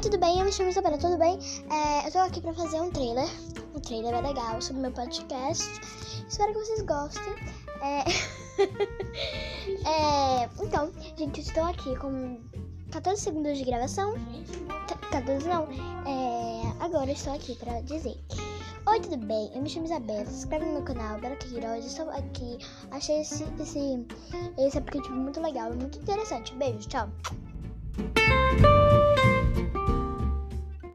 Oi, tudo bem? Eu me chamo Isabela, tudo bem? É, eu tô aqui pra fazer um trailer. Um trailer é legal sobre meu podcast. Espero que vocês gostem. É... é... Então, gente, eu estou aqui com 14 segundos de gravação. 14 não. É... Agora estou aqui pra dizer. Oi, tudo bem? Eu me chamo Isabela. Se inscreve no meu canal, Bela Queiroz. Estou aqui. Achei esse, esse, esse aplicativo muito legal, muito interessante. Beijo, tchau.